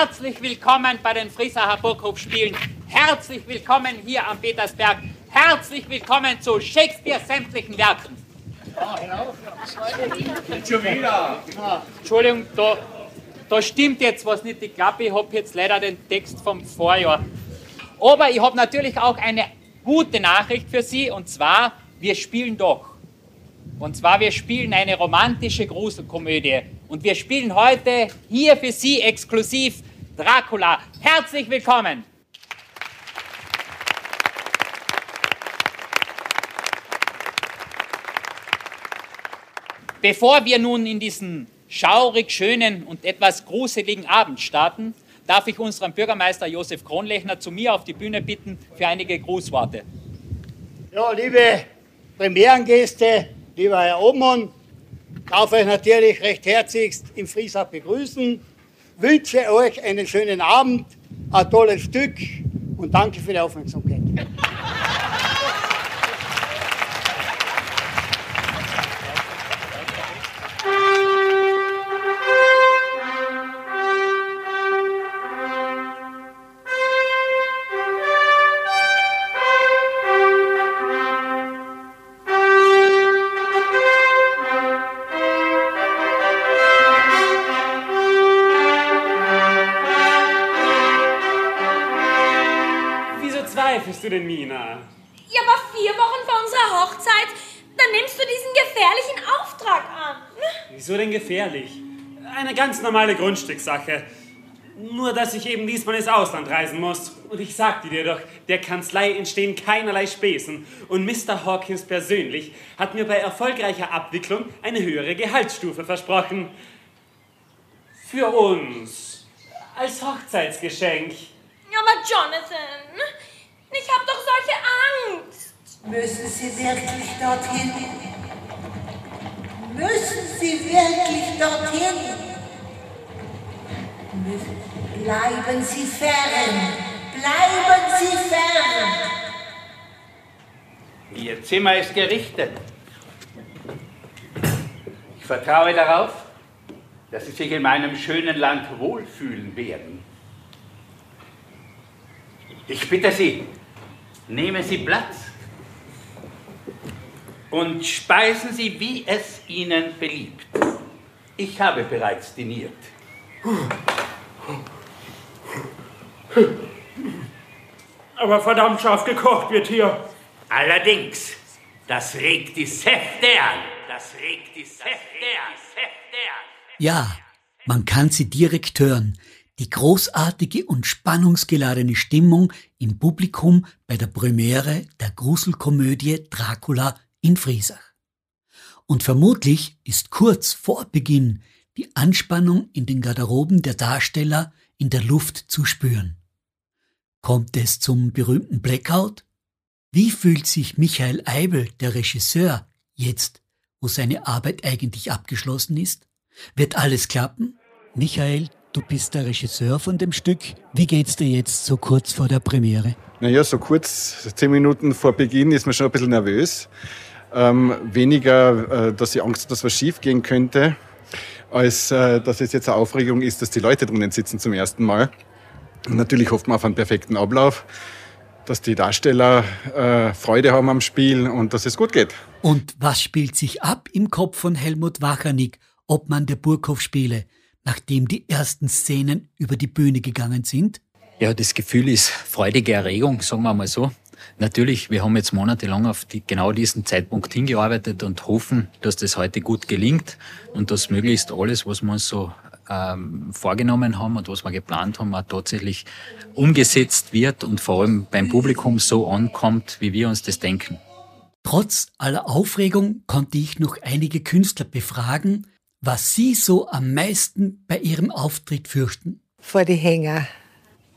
Herzlich willkommen bei den Friesacher Burghof-Spielen. Herzlich willkommen hier am Petersberg. Herzlich willkommen zu Shakespeare sämtlichen Werken. Schon wieder. Entschuldigung, da, da stimmt jetzt was nicht. Ich glaube, ich habe jetzt leider den Text vom Vorjahr. Aber ich habe natürlich auch eine gute Nachricht für Sie und zwar, wir spielen doch. Und zwar, wir spielen eine romantische Gruselkomödie. Und wir spielen heute hier für Sie exklusiv Dracula. Herzlich willkommen! Bevor wir nun in diesen schaurig schönen und etwas gruseligen Abend starten, darf ich unseren Bürgermeister Josef Kronlechner zu mir auf die Bühne bitten für einige Grußworte. Ja, liebe Premierengäste, lieber Herr Obmann, darf euch natürlich recht herzlichst im Friesach begrüßen, wünsche euch einen schönen Abend, ein tolles Stück und danke für die Aufmerksamkeit. Zweifelst du denn, Mina? Ja, aber vier Wochen vor unserer Hochzeit, dann nimmst du diesen gefährlichen Auftrag an. Wieso denn gefährlich? Eine ganz normale Grundstückssache. Nur, dass ich eben diesmal ins Ausland reisen muss. Und ich sagte dir doch, der Kanzlei entstehen keinerlei Späßen. Und Mr. Hawkins persönlich hat mir bei erfolgreicher Abwicklung eine höhere Gehaltsstufe versprochen. Für uns. Als Hochzeitsgeschenk. Aber Jonathan, ich hab doch solche Angst. Müssen Sie wirklich dorthin? Müssen Sie wirklich dorthin? Bleiben Sie fern! Bleiben Sie fern! Ihr Zimmer ist gerichtet. Ich vertraue darauf, dass Sie sich in meinem schönen Land wohlfühlen werden. Ich bitte Sie, nehmen Sie Platz und speisen Sie, wie es Ihnen beliebt. Ich habe bereits diniert. Aber verdammt scharf gekocht wird hier. Allerdings, das regt die Säfte an. Das regt die Säfte an. Säfte an. Ja, man kann sie direkt hören. Die großartige und spannungsgeladene Stimmung im Publikum bei der Premiere der Gruselkomödie Dracula in Friesach. Und vermutlich ist kurz vor Beginn die Anspannung in den Garderoben der Darsteller in der Luft zu spüren. Kommt es zum berühmten Blackout? Wie fühlt sich Michael Eibel, der Regisseur, jetzt, wo seine Arbeit eigentlich abgeschlossen ist? Wird alles klappen? Michael, du bist der Regisseur von dem Stück. Wie geht's dir jetzt so kurz vor der Premiere? Naja, so kurz, zehn Minuten vor Beginn ist man schon ein bisschen nervös. Ähm, weniger, äh, dass ich Angst, habe, dass was schief gehen könnte, als äh, dass es jetzt eine Aufregung ist, dass die Leute drinnen sitzen zum ersten Mal. Und natürlich hofft man auf einen perfekten Ablauf, dass die Darsteller äh, Freude haben am Spiel und dass es gut geht. Und was spielt sich ab im Kopf von Helmut Wachernick, Obmann der Burghof-Spiele, nachdem die ersten Szenen über die Bühne gegangen sind? Ja, das Gefühl ist freudige Erregung, sagen wir mal so. Natürlich, wir haben jetzt monatelang auf die, genau diesen Zeitpunkt hingearbeitet und hoffen, dass das heute gut gelingt und dass möglichst alles, was wir uns so ähm, vorgenommen haben und was wir geplant haben, auch tatsächlich umgesetzt wird und vor allem beim Publikum so ankommt, wie wir uns das denken. Trotz aller Aufregung konnte ich noch einige Künstler befragen, was sie so am meisten bei ihrem Auftritt fürchten. Vor die Hänger.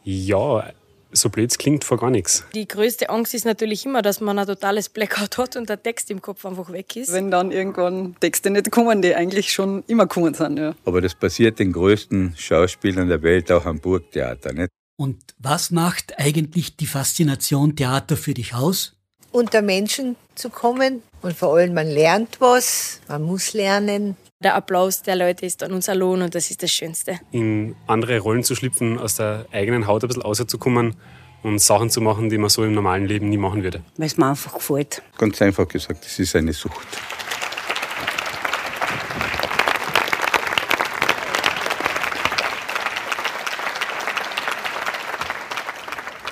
Ja, so blöd es klingt, vor gar nichts. Die größte Angst ist natürlich immer, dass man ein totales Blackout hat und der Text im Kopf einfach weg ist. Wenn dann irgendwann Texte nicht kommen, die eigentlich schon immer kommen sind. Ja. Aber das passiert den größten Schauspielern der Welt auch am Burgtheater, nicht? Und was macht eigentlich die Faszination Theater für dich aus? Unter Menschen zu kommen und vor allem man lernt was, man muss lernen. Der Applaus der Leute ist dann unser Lohn und das ist das Schönste. In andere Rollen zu schlüpfen, aus der eigenen Haut ein bisschen rauszukommen und Sachen zu machen, die man so im normalen Leben nie machen würde. Weil es mir einfach gefällt. Ganz einfach gesagt, es ist eine Sucht.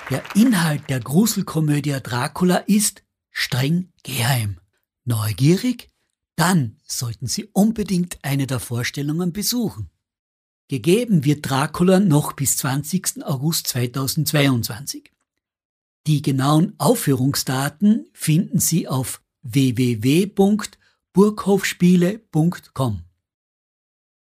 Der Inhalt der Gruselkomödie Dracula ist streng geheim. Neugierig? Dann sollten Sie unbedingt eine der Vorstellungen besuchen. Gegeben wird Dracula noch bis 20. August 2022. Die genauen Aufführungsdaten finden Sie auf www.burghofspiele.com.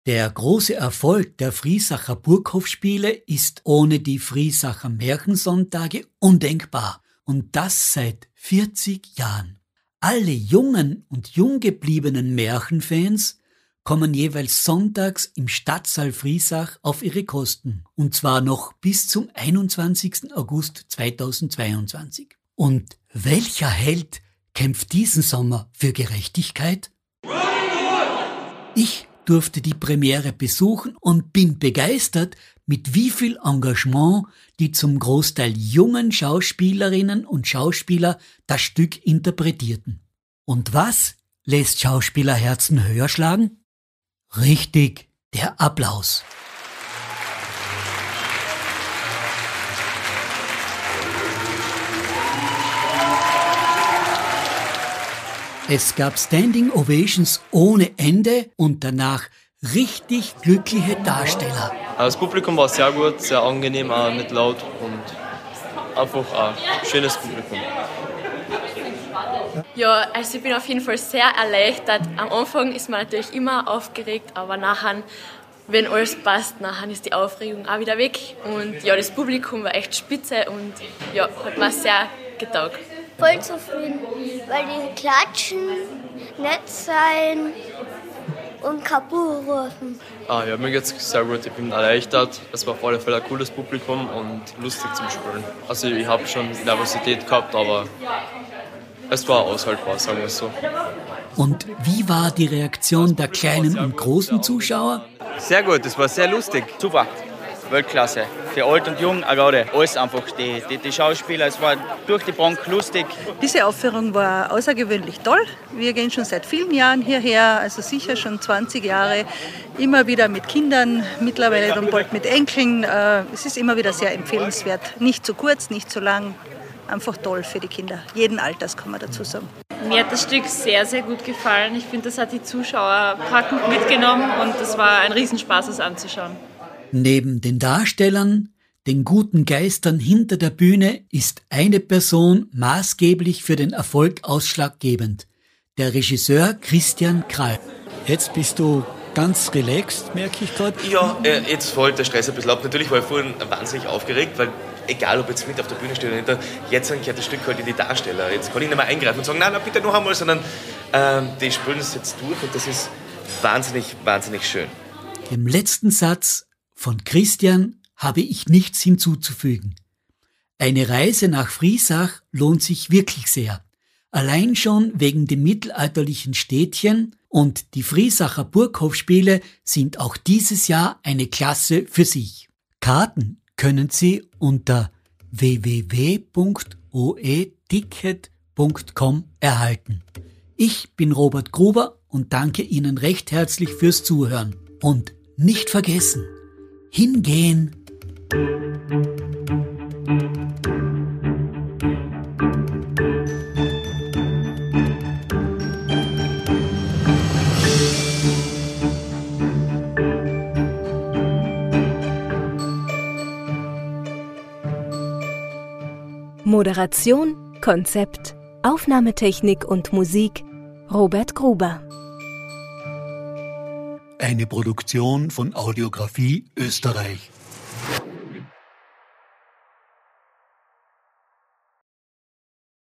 Der große Erfolg der Friesacher Burghofspiele ist ohne die Friesacher Märchensonntage undenkbar und das seit 40 Jahren. Alle jungen und junggebliebenen Märchenfans kommen jeweils sonntags im Stadtsaal Friesach auf ihre Kosten und zwar noch bis zum 21. August 2022. Und welcher Held kämpft diesen Sommer für Gerechtigkeit? Ich durfte die Premiere besuchen und bin begeistert, mit wie viel Engagement die zum Großteil jungen Schauspielerinnen und Schauspieler das Stück interpretierten. Und was lässt Schauspielerherzen höher schlagen? Richtig, der Applaus. Es gab Standing Ovations ohne Ende und danach richtig glückliche Darsteller. Das Publikum war sehr gut, sehr angenehm, auch nicht laut und einfach ein schönes Publikum. Ja, also ich bin auf jeden Fall sehr erleichtert. Am Anfang ist man natürlich immer aufgeregt, aber nachher, wenn alles passt, nachher ist die Aufregung auch wieder weg. Und ja, das Publikum war echt spitze und ja, hat mir sehr getaugt. Voll zufrieden, weil die klatschen, nett sein und Kapu rufen. Ah, ja, mir geht's sehr gut. Ich bin erleichtert. Es war auf alle Fälle ein cooles Publikum und lustig zum Spielen. Also ich habe schon Nervosität gehabt, aber es war aushaltbar, sagen wir es so. Und wie war die Reaktion der kleinen und großen Zuschauer? Sehr gut, es war sehr lustig. Super, Weltklasse. Für alt und jung, auch gerade. Alles einfach, die, die, die Schauspieler, es war durch die Bank lustig. Diese Aufführung war außergewöhnlich toll. Wir gehen schon seit vielen Jahren hierher, also sicher schon 20 Jahre. Immer wieder mit Kindern, mittlerweile dann bald mit Enkeln. Äh, Es ist immer wieder sehr empfehlenswert. Nicht zu kurz, nicht zu lang. Einfach toll für die Kinder. Jeden Alters kann man dazu sagen. Mir hat das Stück sehr, sehr gut gefallen. Ich finde, das hat die Zuschauer packend mitgenommen und es war ein Riesenspaß, es anzuschauen. Neben den Darstellern, den guten Geistern hinter der Bühne ist eine Person maßgeblich für den Erfolg ausschlaggebend. Der Regisseur Christian Krall. Jetzt bist du ganz relaxed, merke ich gerade. Ja, äh, jetzt fällt der Stress ein bisschen ab. Natürlich war ich vorhin wahnsinnig aufgeregt, weil egal ob jetzt mit auf der Bühne steht oder nicht, jetzt gehört das Stück halt in die Darsteller. Jetzt kann ich nicht mehr eingreifen und sagen, nein, nein, bitte noch einmal, sondern ähm, die spielen es jetzt durch und das ist wahnsinnig, wahnsinnig schön. Dem letzten Satz von Christian habe ich nichts hinzuzufügen. Eine Reise nach Friesach lohnt sich wirklich sehr. Allein schon wegen dem mittelalterlichen Städtchen und die Friesacher Burghofspiele sind auch dieses Jahr eine Klasse für sich. Karten können Sie unter www.oeticket.com erhalten. Ich bin Robert Gruber und danke Ihnen recht herzlich fürs Zuhören. Und nicht vergessen, hingehen. Moderation, Konzept, Aufnahmetechnik und Musik Robert Gruber. Eine Produktion von Audiografie Österreich.